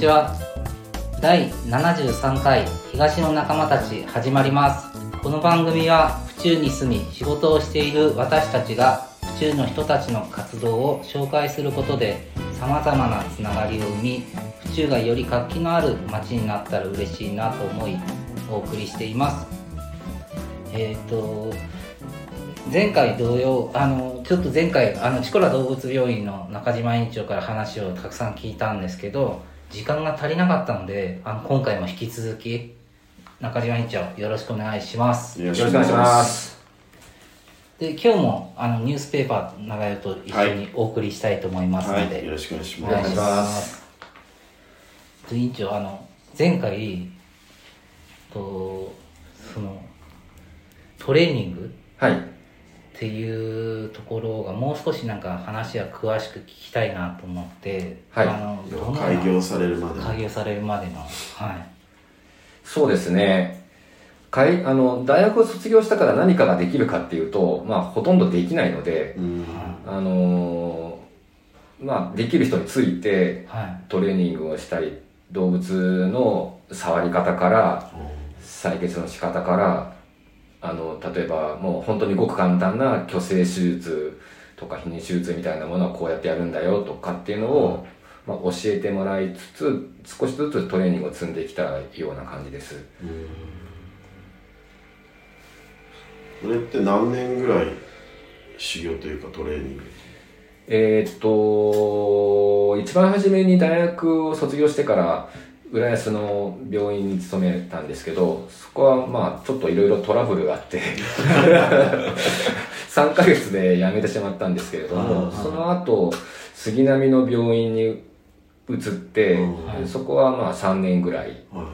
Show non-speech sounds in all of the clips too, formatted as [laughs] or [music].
ちは。第73回東の仲間たち始まります。この番組は府中に住み仕事をしている私たちが府中の人たちの活動を紹介することでさまざまなつながりを生み府中がより活気のある街になったら嬉しいなと思いお送りしています。えっ、と前回同様あのちょっと前回あのチコラ動物病院の中島院長から話をたくさん聞いたんですけど時間が足りなかったのであの今回も引き続き中島院長よろしくお願いしますよろしくお願いします。で今日もあのニュースペーパー長代と一緒にお送りしたいと思いますので、はい、よろしくお願いしおます。願いします。と委員長あの前回とそのトレーニングはい。っていうところがもう少しなんか話は詳しく聞きたいなと思って、はい。あのどんな開業されるまでの。開業されるまでのはい。そうですね。かいあの大学を卒業したから何かができるかっていうと、まあ、ほとんどできないので、うん。あのーまあ、できる人についてはい。トレーニングをしたり動物の触り方から採血の仕方からあの例えばもう本当にごく簡単な虚勢手術とか避妊手術みたいなものはこうやってやるんだよとかっていうのを、まあ、教えてもらいつつ少しずつトレーニングを積んできたような感じです。それって何年ぐらい修行というかトレーニング？えーっと、一番初めに大学を卒業してから、浦安の病院に勤めたんですけど、そこはまあちょっといろいろトラブルがあって、[laughs] 3ヶ月で辞めてしまったんですけれども、その後、杉並の病院に移ってうん、そこはまあ3年ぐらいは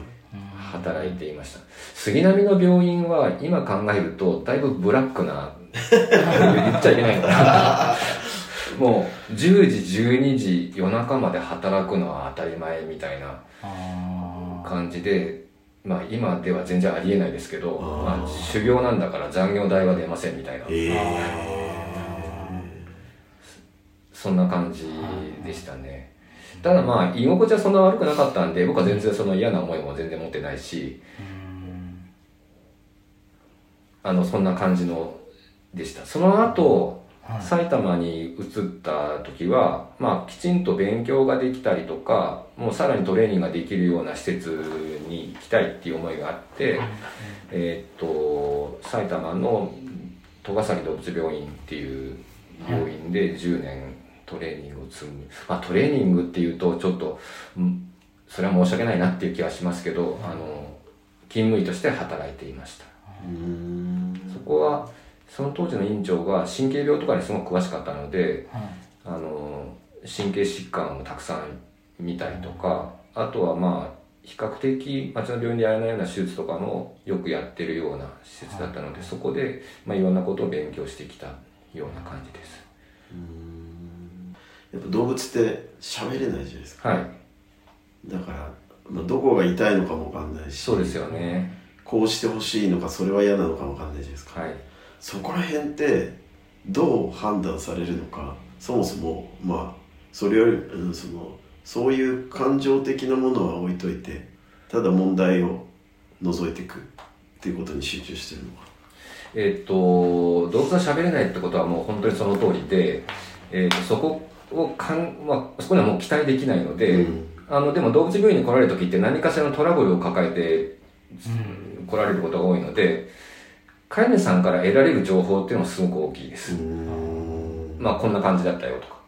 働いていました。杉並の病院は今考えるとだいぶブラックな、言っちゃいけないのかな。[laughs] もう10時、12時、夜中まで働くのは当たり前みたいなあ感じで、まあ今では全然ありえないですけど、まあ修行なんだから残業代は出ませんみたいな、い。えそんな感じでしたね。ただまあ居心地はそんな悪くなかったんで、僕は全然その嫌な思いも全然持ってないし、あの、そんな感じの、でした。その後、はい埼玉に移った時は、まあ、きちんと勉強ができたりとか、もうさらにトレーニングができるような施設に行きたいっていう思いがあって、えーっと、埼玉の戸ヶ崎動物病院っていう病院で10年トレーニングを積む。まあ、トレーニングっていうと、ちょっと、うんそれは申し訳ないなっていう気はしますけど、あの、勤務医として働いていました。うん。そこはその当時の院長が神経病とかにすごく詳しかったのではいあの神経疾患をたくさん見たりとかあとはまあ比較的町の病院でやらないような手術とかもよくやってるような施設だったのでそこで、まあ、いろんなことを勉強してきたような感じです。やっぱ動物って喋れないじゃないですか。はいだから、まあ、どこが痛いのかもわかんないし、そうですよね。こうしてほしいのか、それは嫌なのかもわかんないじゃないですか。はい。そこら辺ってどう判断されるのかそもそもまあそれより、うん、そのそういう感情的なものは置いといてただ問題を除いていくっていうことに集中してるのか。えっと動物が喋れないってことはもう本当にその通りで、えっとそこをかん、まあ、そこにはもう期待できないので、うん。あのでも動物病院に来られる時って何かしらのトラブルを抱えて来られることが多いので飼い主さんから得られる情報っていうのはすごく大きいです、うん。まあこんな感じだったよとか。はい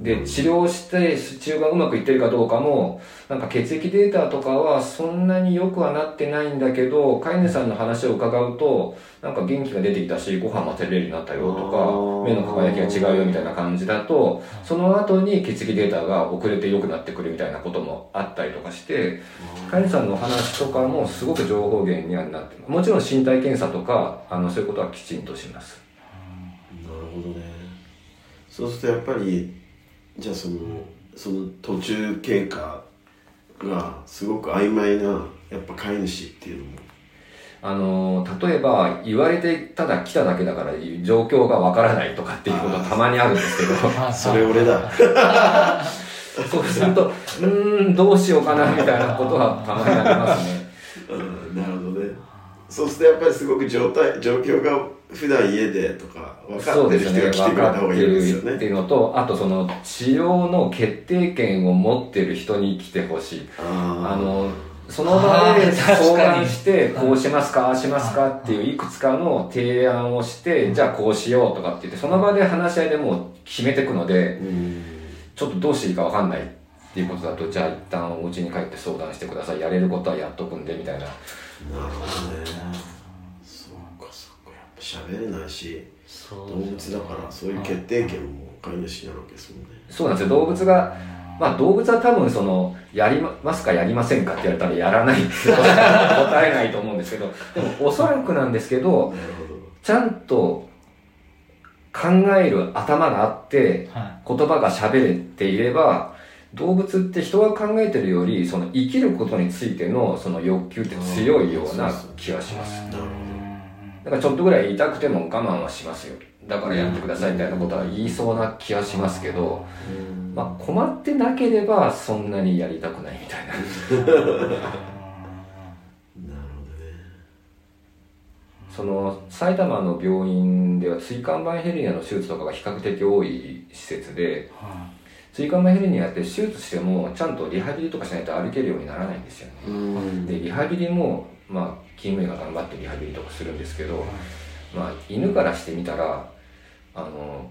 で治療して治療がうまくいってるかどうかもなんか血液データとかはそんなによくはなってないんだけど飼い主さんの話を伺うとなんか元気が出てきたしご飯も食べれるようになったよとか目の輝きが違うよみたいな感じだとその後に血液データが遅れて良くなってくるみたいなこともあったりとかして飼い主さんのお話とかもすごく情報源にはなってますもちろん身体検査とかあのそういうことはきちんとします。なるほどね。そうするとやっぱりじゃあそのその途中経過がすごく曖昧なやっぱ飼い主っていうのも。あの例えば言われてただ来ただけだから状況がわからないとかっていうことたまにあるんですけど。は [laughs] いそれ俺だ。[laughs] そうするとうーんどうしようかなみたいなことはたまにありますね。[laughs] うんなるほど。ねそうするとやっぱりすごく状態状況が普段家でとか分かってる人が来てくれた方がいいですよ分かっていうのとあとその治療の決定権を持ってる人に来てほしい。ああのその場で相談してこうしますかああしますかっていういくつかの提案をしてじゃあこうしようとかって言ってその場で話し合いでもう決めていくのでうん。ちょっとどうしていいか分かんないっていうことだとじゃあ一旦お家に帰って相談してください。やれることはやっとくんでみたいななるほどね。そうかそうか。やっぱ喋れないしそう動物だからそういう決定権も飼い主になるわけですもんね。そうなんですよ。動物がまあ動物は多分そのやりますかやりませんかって言われたらやらない。っ [laughs] て答えないと思うんですけどでもおそらくなんですけどなるほど。ちゃんと考える頭があっては言葉が喋れていれば動物って人が考えてるよりその生きることについてのその欲求って強いような気がします。いなるほど。だからちょっとぐらい言いたくても我慢はしますよ。だからやってくださいみたいなことは言いそうな気はしますけど、うん。まあ、困ってなければそんなにやりたくないみたいな。なるその埼玉の病院では椎間板ヘルニアの手術とかが比較的多い施設で椎間板ヘルニアって手術してもちゃんとリハビリとかしないと歩けるようにならないんですよね。でリハビリもまあ勤務医が頑張ってリハビリとかするんですけど、まあ、犬からしてみたらあの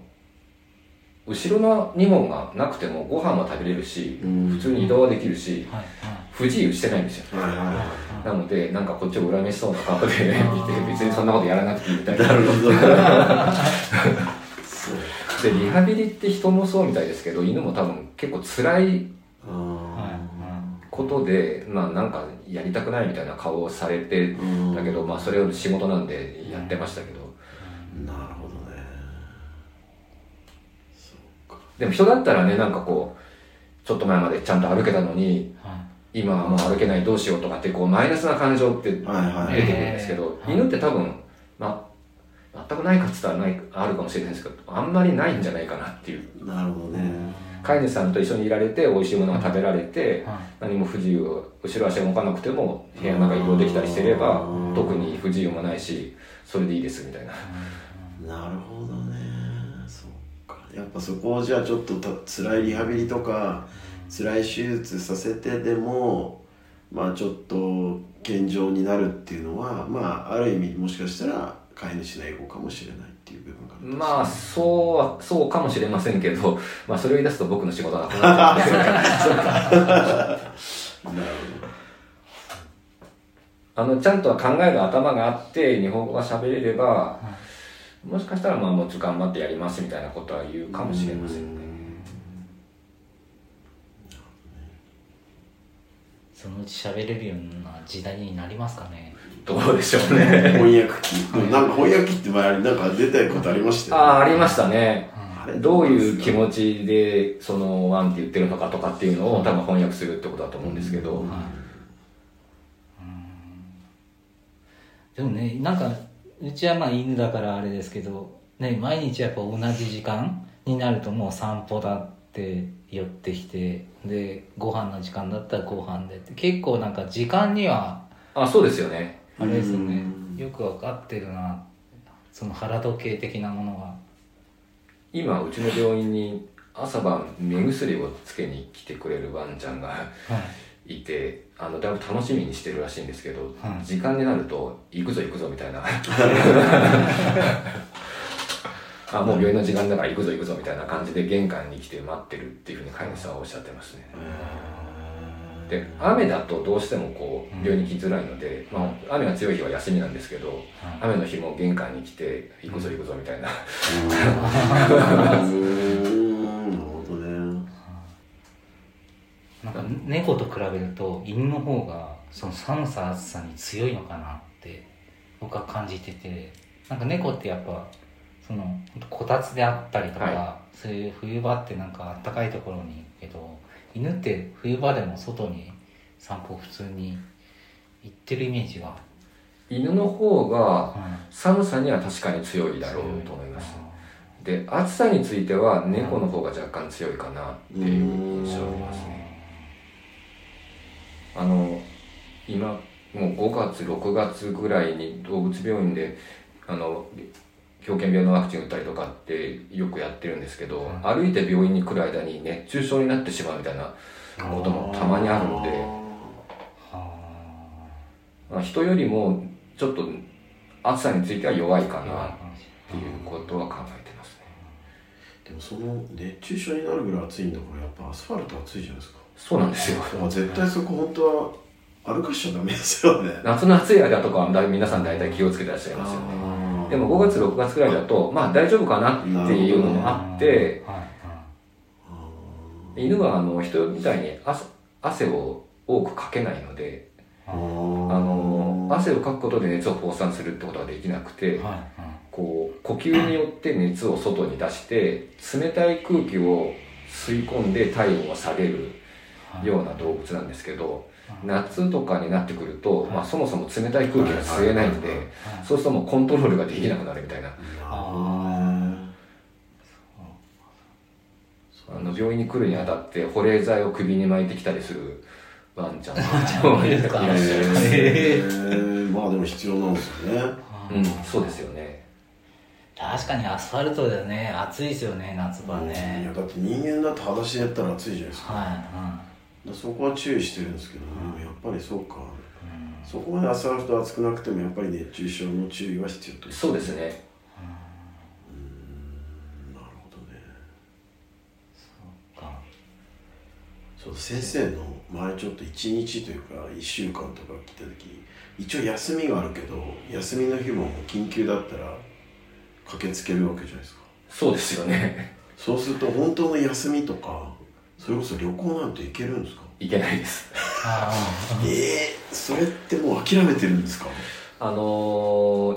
後ろの2本がなくてもご飯は食べれるしうん。普通に移動はできるしはい不自由してないんですよ。はいはいはなのでなんかこっちを恨めしそうな顔で見て別にそんなことやらなくていいみたいいな。なるほど。[laughs] そうでリハビリって人もそうみたいですけど犬も多分結構辛いあことでまあなんかやりたくないみたいな顔をされてだけどまあそれを仕事なんでやってましたけど。なるほどね。でも人だったらねなんかこうちょっと前までちゃんと歩けたのには今はもう歩けないどうしようとかってこうマイナスな感情って出てくるんですけど犬って多分まあ全くないかっつったらないあるかもしれないですけどあんまりないんじゃないかなっていう。なるほどね。飼い主さんと一緒にいられて美味しい。ものが食べられては何も不自由後ろ足が動かなくても部屋の中移動できたりしてればうん特に不自由もないしそれでいいですみたいな。なるほどね。そうか。やっぱそこをじゃあちょっとた辛いリハビリとか辛い手術させてでもまあちょっと健常になるっていうのはまあある意味もしかしたら飼い主のエゴかもしれないっていう部分があるんですねまあそうはそうかもしれませんけど、[laughs] まあ、それを言い出すと僕の仕事がなくなっちゃうんでなるあのちゃんと考える頭があって日本語が喋れればもしかしたらまあもうちょっと頑張ってやりますみたいなことは言うかもしれませんね。そのうち喋れるような時代になりますかねどうでしょうね。翻訳機。で [laughs] もなんか翻訳機って前なんか出たことありましたね。あありましたね。あれどういう気持ちでそのワンって言ってるのかとかっていうのを多分翻訳するってことだと思うんですけど、でもねなんかうちはまあ犬だからあれですけど、ね、毎日やっぱ同じ時間になるともう散歩だって寄ってきてでご飯の時間だったらご飯でって結構なんか時間にはあそうですよねあれですよね。うん。よく分かってるな。その腹時計的なものが。今うちの病院に朝晩目薬をつけに来てくれるワンちゃんがはい。いてあのだいぶ楽しみにしてるらしいんですけど、はい。時間になると行くぞ行くぞみたいな。[laughs] あもう病院の時間だから行くぞ行くぞみたいな感じで玄関に来て待ってるっていうふうに飼い主さんはおっしゃってますねで雨だとどうしてもこう病院に来づらいので、まあ、雨が強い日は休みなんですけど雨の日も玄関に来て行くぞ行くぞみたいな。なるほどねなんか猫と比べると犬の方がその寒さ暑さに強いのかなって僕は感じてて。なんか猫ってやっぱそのこたつであったりとか、はそういう冬場ってなんかあったかいところに行くけど犬って冬場でも外に散歩普通に行ってるイメージが、犬の方がうん寒さには確かに強いだろうと思います。で暑さについては猫の方が若干強いかなっていう印象ありますね。あの今もう5月6月ぐらいに動物病院であの狂犬病のワクチン打ったりとかってよくやってるんですけど、歩いて病院に来る間に熱中症になってしまうみたいなこともたまにあるので。まあ人よりもちょっと暑さについては弱いかなっていうことは考えてますね。でもその熱中症になるぐらい暑いんだからやっぱアスファルト暑いじゃないですか。そうなんですよ。絶対そこ本当は歩かしちゃダメですよね。夏の暑い間とかは皆さん大体気をつけてらっしゃいますよねでも5月6月ぐらいだとまあ大丈夫かなっていうのもあって犬はあの人みたいに汗汗を多くかけないのであの汗をかくことで熱を放散するってことができなくてこう呼吸によって熱を外に出して冷たい空気を吸い込んで体温を下げるような動物なんですけど夏とかになってくると、まあ、そもそも冷たい空気が吸えないんでそうするともうコントロールができなくなるみたいな。あの病院に来るにあたって保冷剤を首に巻いてきたりするワンちゃんもいらっしゃいます。へー。まあでも必要なんですよね。うん。そうですよね。確かにアスファルトでね。暑いですよね夏場いねやだって人間だって裸足でやったら暑いじゃないですか,、はそこは注意してるんですけど、でもやっぱりそうか、そこまでアスファルト暑くなくてもやっぱり熱中症の注意は必要とそうですね。なるほどね。いか。そう先生の前ちょっと1日というか1週間とか来た時一応休みがあるけど休みの日も緊急だったら駆けつけるわけじゃないですか。そうですよね。そうすると本当の休みとかそれこそ旅行なんて行けるんですか？いけないです。あええそれってもう諦めてるんですか？あの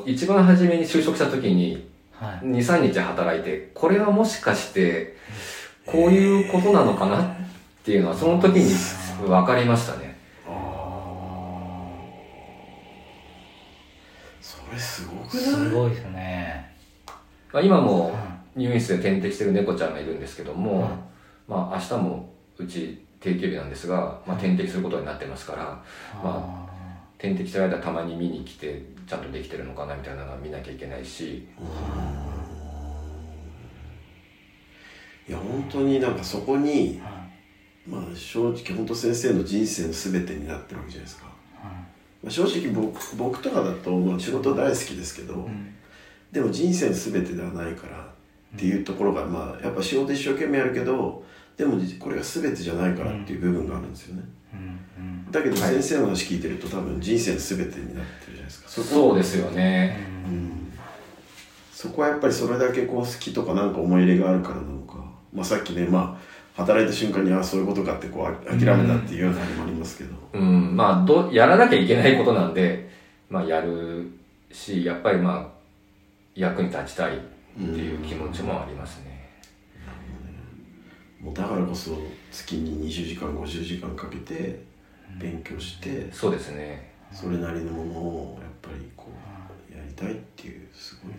ー一番初めに就職した時にーはい。23日働いてこれはもしかしてこういうことなのかなっていうのはその時に分かりましたね。それすごくない？すごいですね。まあ今も入院室で点滴してる猫ちゃんがいるんですけども、まあ明日もうち定休日なんですが、まあ、点滴することになってますから、まあ点滴してる間たまに見に来てちゃんとできてるのかなみたいなのは見なきゃいけないし。いや本当になんかそこにはまあ正直本当先生の人生の全てになってるわけじゃないですか、まあ、正直僕僕とかだと、まあ、仕事大好きですけど、ん。でも人生の全てではないからっていうところがまあやっぱ仕事一生懸命やるけどでもこれが全てじゃないからっていう部分があるんですよね、うんうん。だけど先生の話聞いてると多分人生の全てになってるじゃないですか。そうですよね。うん。そこはやっぱりそれだけこう好きとかなんか思い入れがあるからなのか、まあ、さっきねまあ働いた瞬間にああそういうことかってこうあ諦めたっていうようなのもありますけど、うん。まあどやらなきゃいけないことなんでまあやるしやっぱりまあ役に立ちたいっていう気持ちもありますねもうだからこそ月に20時間50時間かけて勉強してそうですね。それなりのものをやっぱりこうやりたいっていうすごいね。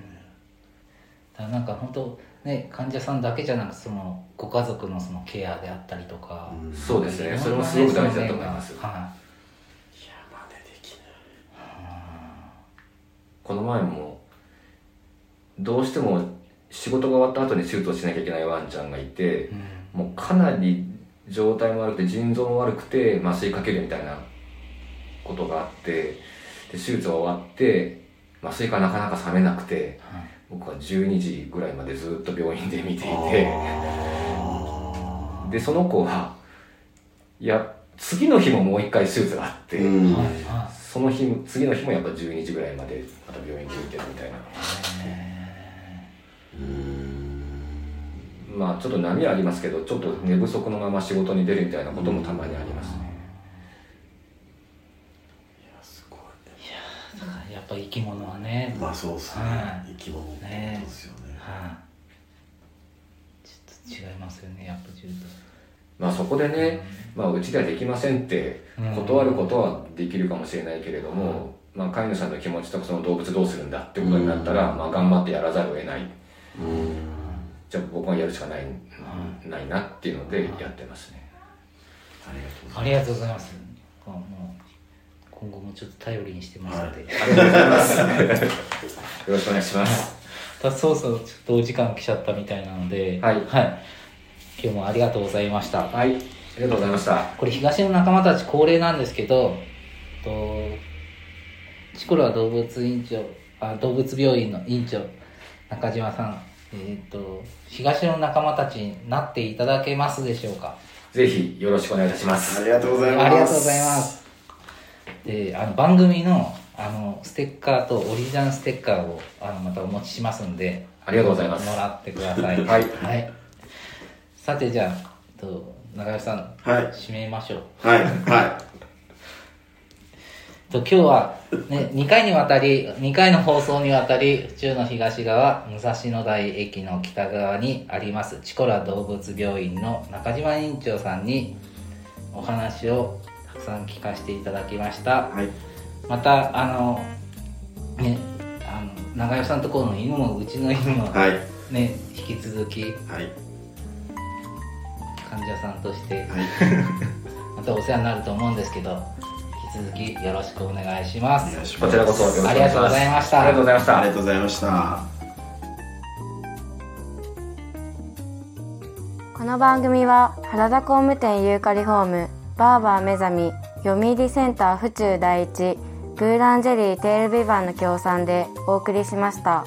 だからなんか本当ね患者さんだけじゃなくそのご家族のそのケアであったりとか、うん。そうですね。それもすごく大事だと思います。はいや真似できない。この前もどうしても仕事が終わった後に手術をしなきゃいけないワンちゃんがいてもうかなり状態も悪くて腎臓も悪くて麻酔かけるみたいなことがあってで手術が終わって麻酔がなかなか冷めなくて僕は12時ぐらいまでずっと病院で見ていて。でその子はいや次の日ももう一回手術があって、うん。はいはその日次の日もやっぱ12時ぐらいまでまた病院で見てるみたいな。うんまあちょっと波はありますけどちょっと寝不足のまま仕事に出るみたいなこともたまにありますね、いやすごい。いだからやっぱ生き物はね。まあそうっすね。はい。生き物ってことですよね。はい。ちょっと違いますよねやっぱ銃とまあそこでね、まあ、うちではできませんって断ることはできるかもしれないけれども、まあ、飼い主さんの気持ちとかその動物どうするんだってことになったら、まあ、頑張ってやらざるを得ない。うんじゃあ僕がやるしかない,、ないなっていうのでやってますね。ありがとうございます。ありがとうございます。あもう今後もちょっと頼りにしてますので、ありがとうございます。よろしくお願いします。たそうそうちょっとお時間来ちゃったみたいなので。はい。今日もありがとうございました。はい。ありがとうございました。これ東の仲間たち恒例なんですけどとチコラ動物院長あ動物病院の院長中島さんえっ、と東の仲間たちになっていただけますでしょうか？ぜひよろしくお願いいたします。ありがとうございます。ありがとうございます。であの番組のあのステッカーとオリジナルステッカーをあのまたお持ちしますんでありがとうございます。もらってください。はい。はい、さてじゃあと中山さんはい。締めましょう。はい。はと今日は、ね、2回にわたり2回の放送にわたり府中の東側武蔵野台駅の北側にありますチコラ動物病院の中島院長さんにお話をたくさん聞かせていただきました。いはい。またあのねあの長与さんところの犬もうちの犬もはい。ね引き続きはい。患者さんとしてはい。[laughs] またお世話になると思うんですけど続きよろしくお願いします。こちらこそありがとうございました。ありがとうございました。ありがとうございました。この番組は原田工務店ユーカリホームバーバー目覚み読売センター府中第一グーランジェリーテールビバンの協賛でお送りしました。